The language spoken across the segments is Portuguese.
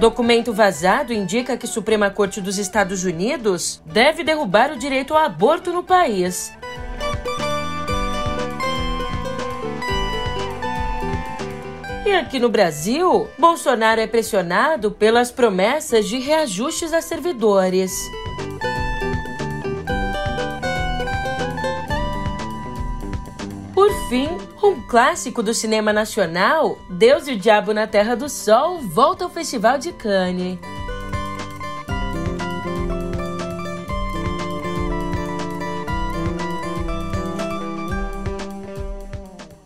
Documento vazado indica que Suprema Corte dos Estados Unidos deve derrubar o direito ao aborto no país. E aqui no Brasil, Bolsonaro é pressionado pelas promessas de reajustes a servidores. Por fim, um clássico do cinema nacional, Deus e o Diabo na Terra do Sol, volta ao Festival de Cannes.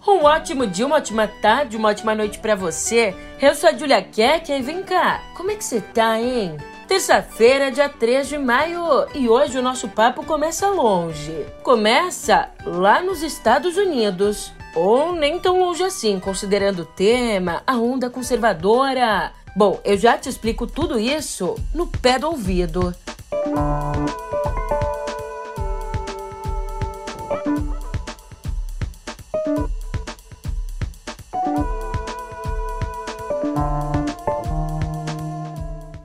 Um ótimo dia, uma ótima tarde, uma ótima noite para você. Eu sou a Julia Keck e vem cá, como é que você tá, hein? Terça-feira, dia 3 de maio, e hoje o nosso papo começa longe. Começa lá nos Estados Unidos. Ou nem tão longe assim, considerando o tema, a onda conservadora. Bom, eu já te explico tudo isso no pé do ouvido. Música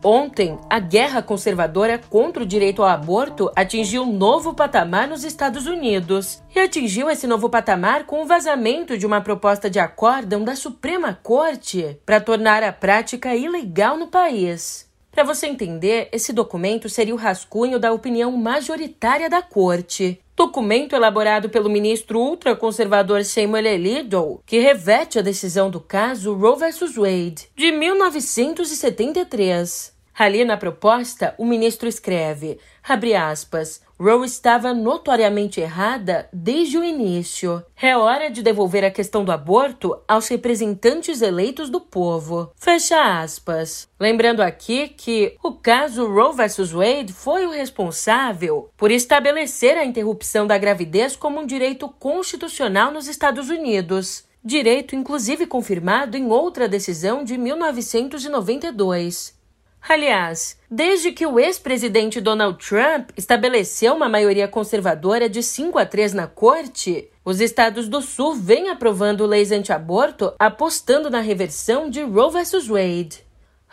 Ontem, a guerra conservadora contra o direito ao aborto atingiu um novo patamar nos Estados Unidos. E atingiu esse novo patamar com o vazamento de uma proposta de acórdão da Suprema Corte para tornar a prática ilegal no país. Para você entender, esse documento seria o rascunho da opinião majoritária da Corte. Documento elaborado pelo ministro ultraconservador Samuel Alito, que revete a decisão do caso Roe vs. Wade, de 1973. Ali na proposta, o ministro escreve, abre aspas, Roe estava notoriamente errada desde o início. É hora de devolver a questão do aborto aos representantes eleitos do povo. Fecha aspas. Lembrando aqui que o caso Roe vs. Wade foi o responsável por estabelecer a interrupção da gravidez como um direito constitucional nos Estados Unidos. Direito, inclusive, confirmado em outra decisão de 1992. Aliás, desde que o ex-presidente Donald Trump estabeleceu uma maioria conservadora de 5 a 3 na corte, os estados do Sul vêm aprovando leis anti-aborto, apostando na reversão de Roe vs. Wade.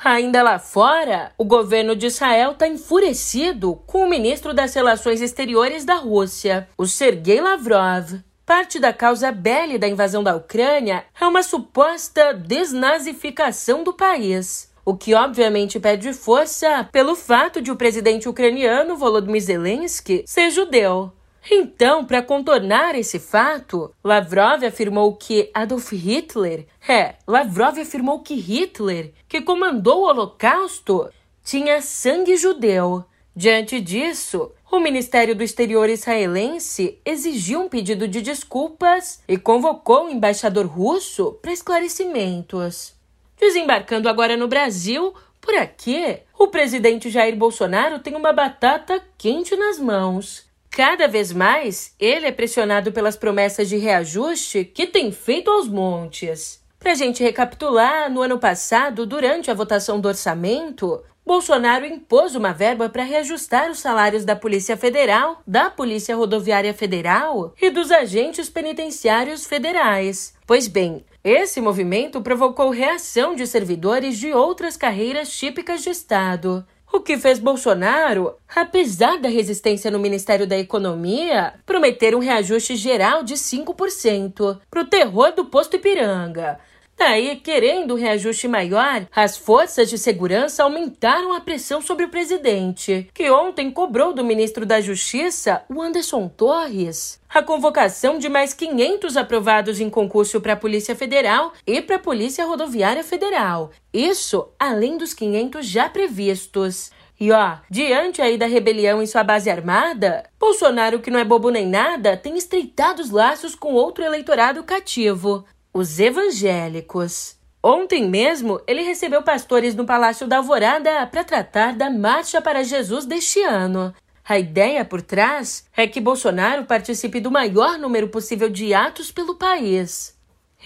Ainda lá fora, o governo de Israel está enfurecido com o ministro das Relações Exteriores da Rússia, o Sergei Lavrov. Parte da causa bela da invasão da Ucrânia é uma suposta desnazificação do país o que obviamente pede força pelo fato de o presidente ucraniano Volodymyr Zelensky ser judeu. Então, para contornar esse fato, Lavrov afirmou que Adolf Hitler, é, Lavrov afirmou que Hitler, que comandou o Holocausto, tinha sangue judeu. Diante disso, o Ministério do Exterior israelense exigiu um pedido de desculpas e convocou o embaixador russo para esclarecimentos. Desembarcando agora no Brasil, por aqui, o presidente Jair Bolsonaro tem uma batata quente nas mãos. Cada vez mais, ele é pressionado pelas promessas de reajuste que tem feito aos montes. Para gente recapitular, no ano passado, durante a votação do orçamento, Bolsonaro impôs uma verba para reajustar os salários da Polícia Federal, da Polícia Rodoviária Federal e dos agentes penitenciários federais. Pois bem, esse movimento provocou reação de servidores de outras carreiras típicas de Estado. O que fez Bolsonaro, apesar da resistência no Ministério da Economia, prometer um reajuste geral de 5% para o terror do posto Ipiranga. Daí, querendo um reajuste maior, as forças de segurança aumentaram a pressão sobre o presidente, que ontem cobrou do ministro da Justiça, o Anderson Torres, a convocação de mais 500 aprovados em concurso para a Polícia Federal e para a Polícia Rodoviária Federal. Isso além dos 500 já previstos. E ó, diante aí da rebelião em sua base armada, Bolsonaro, que não é bobo nem nada, tem estreitado os laços com outro eleitorado cativo, os evangélicos. Ontem mesmo, ele recebeu pastores no Palácio da Alvorada para tratar da Marcha para Jesus deste ano. A ideia por trás é que Bolsonaro participe do maior número possível de atos pelo país.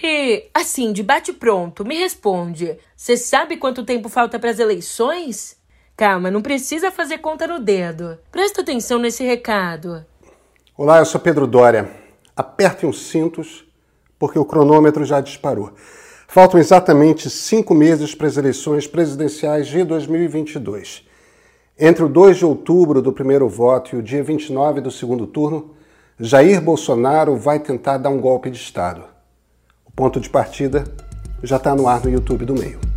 E, assim, de bate-pronto, me responde: você sabe quanto tempo falta para as eleições? Calma, não precisa fazer conta no dedo. Presta atenção nesse recado. Olá, eu sou Pedro Dória. Apertem os cintos porque o cronômetro já disparou. Faltam exatamente cinco meses para as eleições presidenciais de 2022. Entre o 2 de outubro do primeiro voto e o dia 29 do segundo turno, Jair Bolsonaro vai tentar dar um golpe de Estado. O ponto de partida já está no ar no YouTube do meio.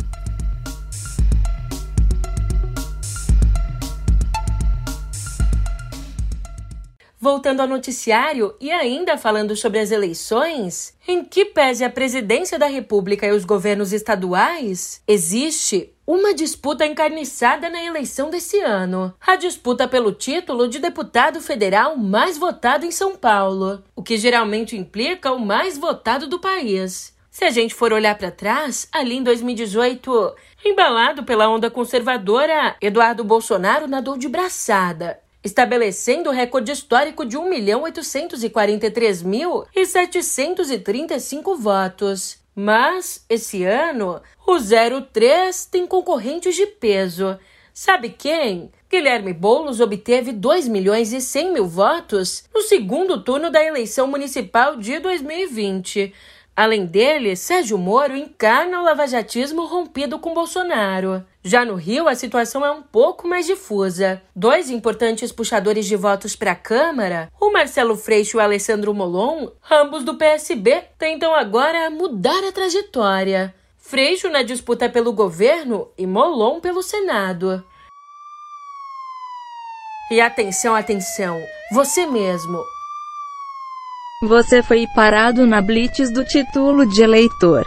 Voltando ao noticiário e ainda falando sobre as eleições, em que pese a presidência da República e os governos estaduais, existe uma disputa encarniçada na eleição desse ano. A disputa pelo título de deputado federal mais votado em São Paulo, o que geralmente implica o mais votado do país. Se a gente for olhar para trás, ali em 2018, embalado pela onda conservadora, Eduardo Bolsonaro nadou de braçada estabelecendo o recorde histórico de 1.843.735 votos. Mas, esse ano, o 03 tem concorrentes de peso. Sabe quem? Guilherme Boulos obteve 2 milhões e 100 mil votos no segundo turno da eleição municipal de 2020. Além dele, Sérgio Moro encarna o lavajatismo rompido com Bolsonaro. Já no Rio, a situação é um pouco mais difusa. Dois importantes puxadores de votos para a Câmara, o Marcelo Freixo e o Alessandro Molon, ambos do PSB, tentam agora mudar a trajetória. Freixo na disputa pelo governo e Molon pelo Senado. E atenção, atenção, você mesmo, você foi parado na blitz do título de eleitor.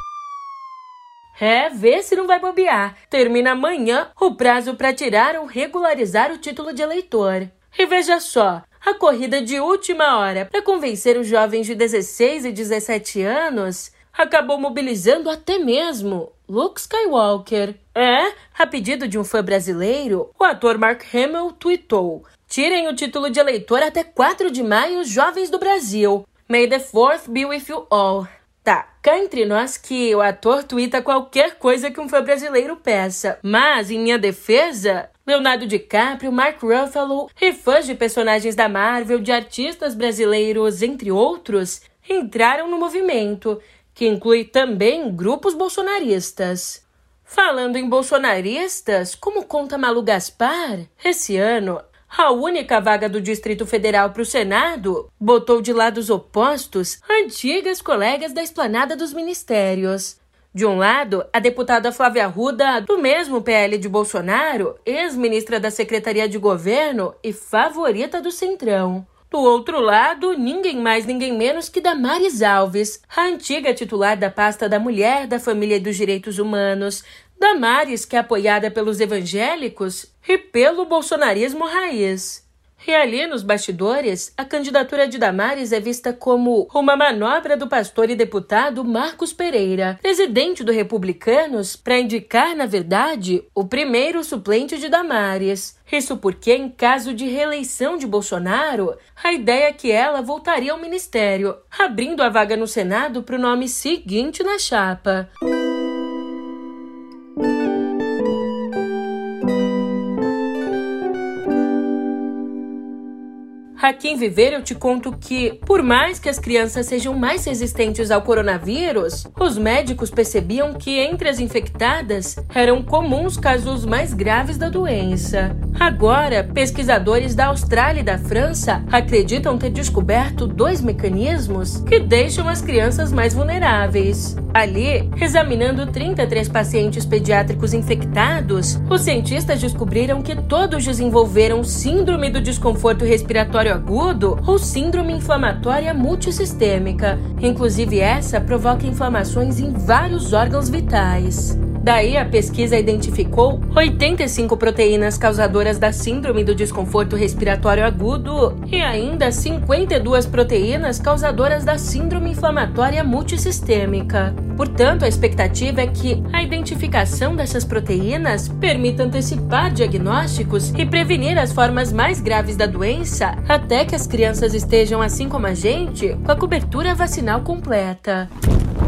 É, vê se não vai bobear. Termina amanhã o prazo para tirar ou regularizar o título de eleitor. E veja só, a corrida de última hora para convencer os jovens de 16 e 17 anos acabou mobilizando até mesmo Luke Skywalker. É, a pedido de um fã brasileiro, o ator Mark Hamill tweetou: Tirem o título de eleitor até 4 de maio, jovens do Brasil. May the fourth be with you all. Tá, cá entre nós que o ator twitta qualquer coisa que um fã brasileiro peça. Mas, em minha defesa, Leonardo DiCaprio, Mark Ruffalo e fãs de personagens da Marvel, de artistas brasileiros, entre outros, entraram no movimento, que inclui também grupos bolsonaristas. Falando em bolsonaristas, como conta Malu Gaspar, esse ano a única vaga do Distrito Federal para o Senado botou de lados opostos antigas colegas da esplanada dos ministérios. De um lado, a deputada Flávia Arruda, do mesmo PL de Bolsonaro, ex-ministra da Secretaria de Governo e favorita do Centrão. Do outro lado, ninguém mais, ninguém menos que Damares Alves, a antiga titular da pasta da Mulher, da Família e dos Direitos Humanos, Damares, que é apoiada pelos evangélicos e pelo bolsonarismo raiz. E ali nos bastidores, a candidatura de Damares é vista como uma manobra do pastor e deputado Marcos Pereira, presidente do Republicanos, para indicar, na verdade, o primeiro suplente de Damares. Isso porque, em caso de reeleição de Bolsonaro, a ideia é que ela voltaria ao ministério, abrindo a vaga no Senado para o nome seguinte na chapa. Aqui em Viver eu te conto que, por mais que as crianças sejam mais resistentes ao coronavírus, os médicos percebiam que entre as infectadas eram comuns casos mais graves da doença. Agora, pesquisadores da Austrália e da França acreditam ter descoberto dois mecanismos que deixam as crianças mais vulneráveis. Ali, examinando 33 pacientes pediátricos infectados, os cientistas descobriram que todos desenvolveram síndrome do desconforto respiratório agudo ou síndrome inflamatória multissistêmica. Inclusive, essa provoca inflamações em vários órgãos vitais. Daí, a pesquisa identificou 85 proteínas causadoras da síndrome do desconforto respiratório agudo e ainda 52 proteínas causadoras da síndrome inflamatória multissistêmica. Portanto, a expectativa é que a identificação dessas proteínas permita antecipar diagnósticos e prevenir as formas mais graves da doença até que as crianças estejam, assim como a gente, com a cobertura vacinal completa.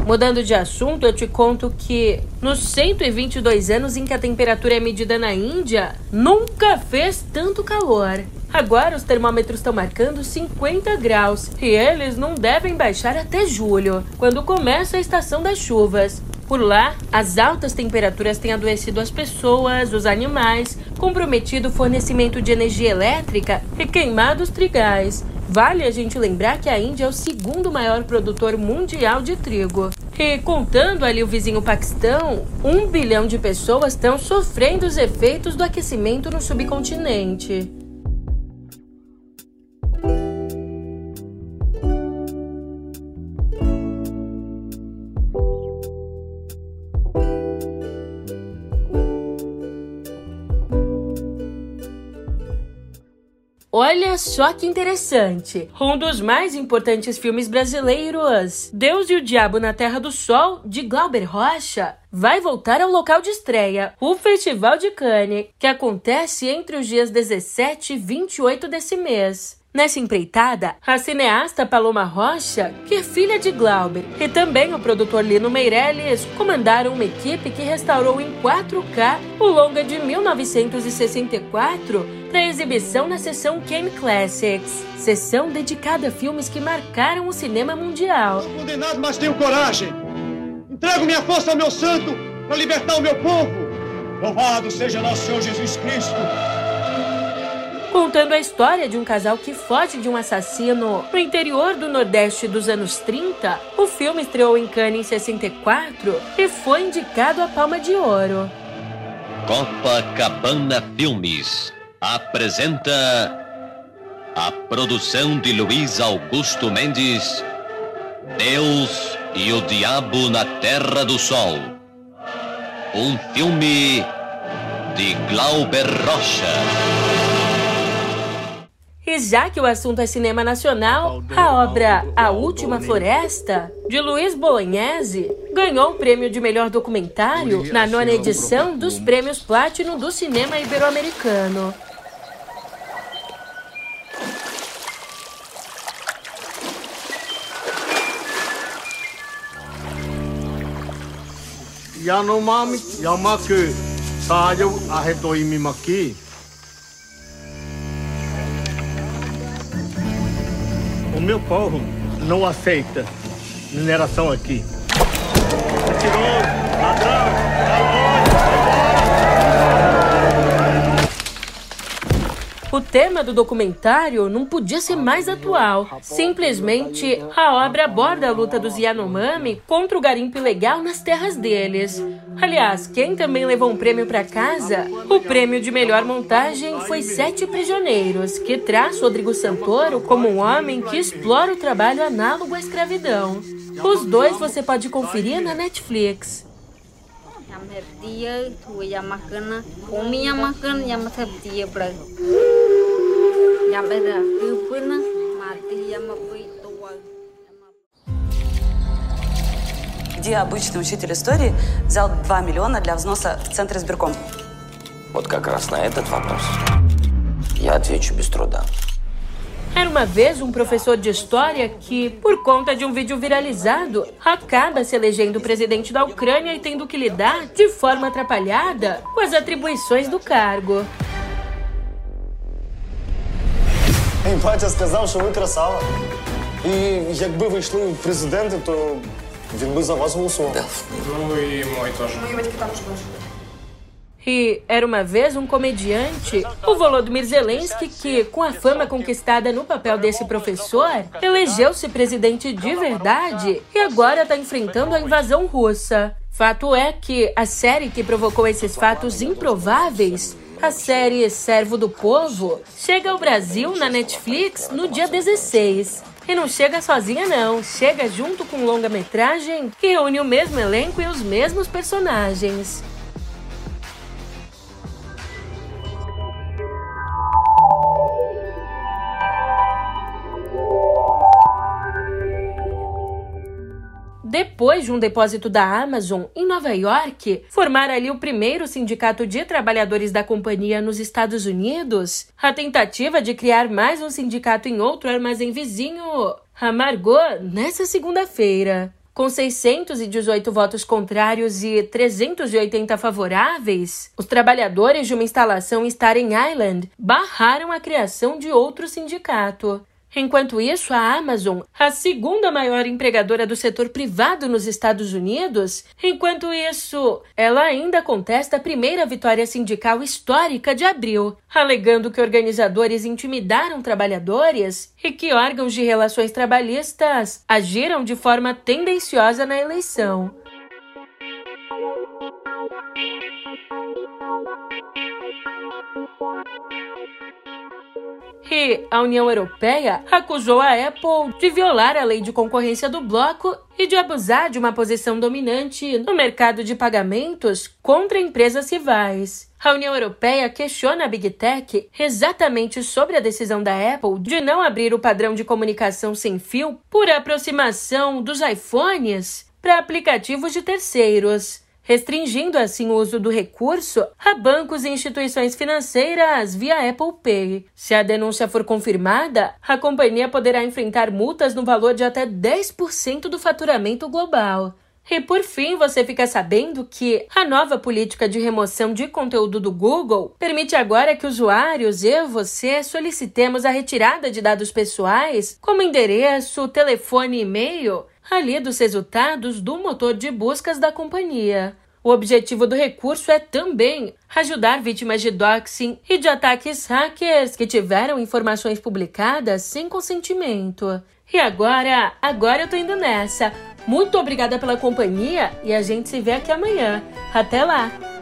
Mudando de assunto, eu te conto que nos 122 anos em que a temperatura é medida na Índia, nunca fez tanto calor. Agora os termômetros estão marcando 50 graus e eles não devem baixar até julho, quando começa a estação das chuvas. Por lá, as altas temperaturas têm adoecido as pessoas, os animais, comprometido o fornecimento de energia elétrica e queimado os trigais. Vale a gente lembrar que a Índia é o segundo maior produtor mundial de trigo. E contando ali o vizinho Paquistão, um bilhão de pessoas estão sofrendo os efeitos do aquecimento no subcontinente. Olha só que interessante! Um dos mais importantes filmes brasileiros, Deus e o Diabo na Terra do Sol, de Glauber Rocha, vai voltar ao local de estreia, o Festival de Cannes, que acontece entre os dias 17 e 28 desse mês. Nessa empreitada, a cineasta Paloma Rocha, que é filha de Glauber, e também o produtor Lino Meirelles comandaram uma equipe que restaurou em 4K o longa de 1964 para exibição na sessão Kane Classics, sessão dedicada a filmes que marcaram o cinema mundial. Sou condenado, mas tenho coragem. Entrego minha força ao meu santo para libertar o meu povo. Louvado seja nosso Senhor Jesus Cristo contando a história de um casal que foge de um assassino no interior do Nordeste dos anos 30. O filme estreou em Cannes em 64 e foi indicado à Palma de Ouro. Copacabana Filmes apresenta a produção de Luiz Augusto Mendes, Deus e o Diabo na Terra do Sol. Um filme de Glauber Rocha. E já que o assunto é cinema nacional, a obra A Última Floresta, de Luiz Bolognese, ganhou o prêmio de melhor documentário na nona edição dos Prêmios Platinum do Cinema Ibero-Americano. Yanomami Yamaku Sayo Arretoimimaki meu povo não aceita mineração aqui. Mentiroso, ladrão, O tema do documentário não podia ser mais atual. Simplesmente, a obra aborda a luta dos Yanomami contra o garimpo ilegal nas terras deles. Aliás, quem também levou um prêmio para casa? O prêmio de melhor montagem foi Sete Prisioneiros, que traz Rodrigo Santoro como um homem que explora o trabalho análogo à escravidão. Os dois você pode conferir na Netflix. Dia tu ya makan umi ya makan ya masab dia bra ya beda kupuna mati ya мапы где обычный учитель истории взял 2 миллиона для взноса в Центр избирком? Вот как раз на этот вопрос я отвечу без труда. Era uma vez um professor de história que, por conta de um vídeo viralizado, acaba se elegendo presidente da Ucrânia e tendo que lidar de forma atrapalhada com as atribuições do cargo. Батя сказав, що ви красава. І якби ви йшли в президенти, то він би за вас голосував. Ну і мой теж. Мої батьки також можуть. E era uma vez um comediante, o Volodymyr Zelensky, que, com a fama conquistada no papel desse professor, elegeu-se presidente de verdade e agora está enfrentando a invasão russa. Fato é que a série que provocou esses fatos improváveis a série Servo do Povo chega ao Brasil na Netflix no dia 16. E não chega sozinha, não. Chega junto com longa-metragem que reúne o mesmo elenco e os mesmos personagens. Depois de um depósito da Amazon em Nova York, formar ali o primeiro sindicato de trabalhadores da companhia nos Estados Unidos, a tentativa de criar mais um sindicato em outro armazém vizinho amargou nessa segunda-feira. Com 618 votos contrários e 380 favoráveis, os trabalhadores de uma instalação em Staten Island barraram a criação de outro sindicato. Enquanto isso, a Amazon, a segunda maior empregadora do setor privado nos Estados Unidos, enquanto isso, ela ainda contesta a primeira vitória sindical histórica de abril, alegando que organizadores intimidaram trabalhadores e que órgãos de relações trabalhistas agiram de forma tendenciosa na eleição. E a União Europeia acusou a Apple de violar a lei de concorrência do bloco e de abusar de uma posição dominante no mercado de pagamentos contra empresas rivais. A União Europeia questiona a Big Tech exatamente sobre a decisão da Apple de não abrir o padrão de comunicação sem fio por aproximação dos iPhones para aplicativos de terceiros restringindo assim o uso do recurso a bancos e instituições financeiras via Apple Pay. Se a denúncia for confirmada, a companhia poderá enfrentar multas no valor de até 10% do faturamento global. E por fim, você fica sabendo que a nova política de remoção de conteúdo do Google permite agora que usuários, e você, solicitemos a retirada de dados pessoais, como endereço, telefone e e-mail, ali dos resultados do motor de buscas da companhia. O objetivo do recurso é também ajudar vítimas de doxing e de ataques hackers que tiveram informações publicadas sem consentimento. E agora, agora eu tô indo nessa. Muito obrigada pela companhia e a gente se vê aqui amanhã. Até lá!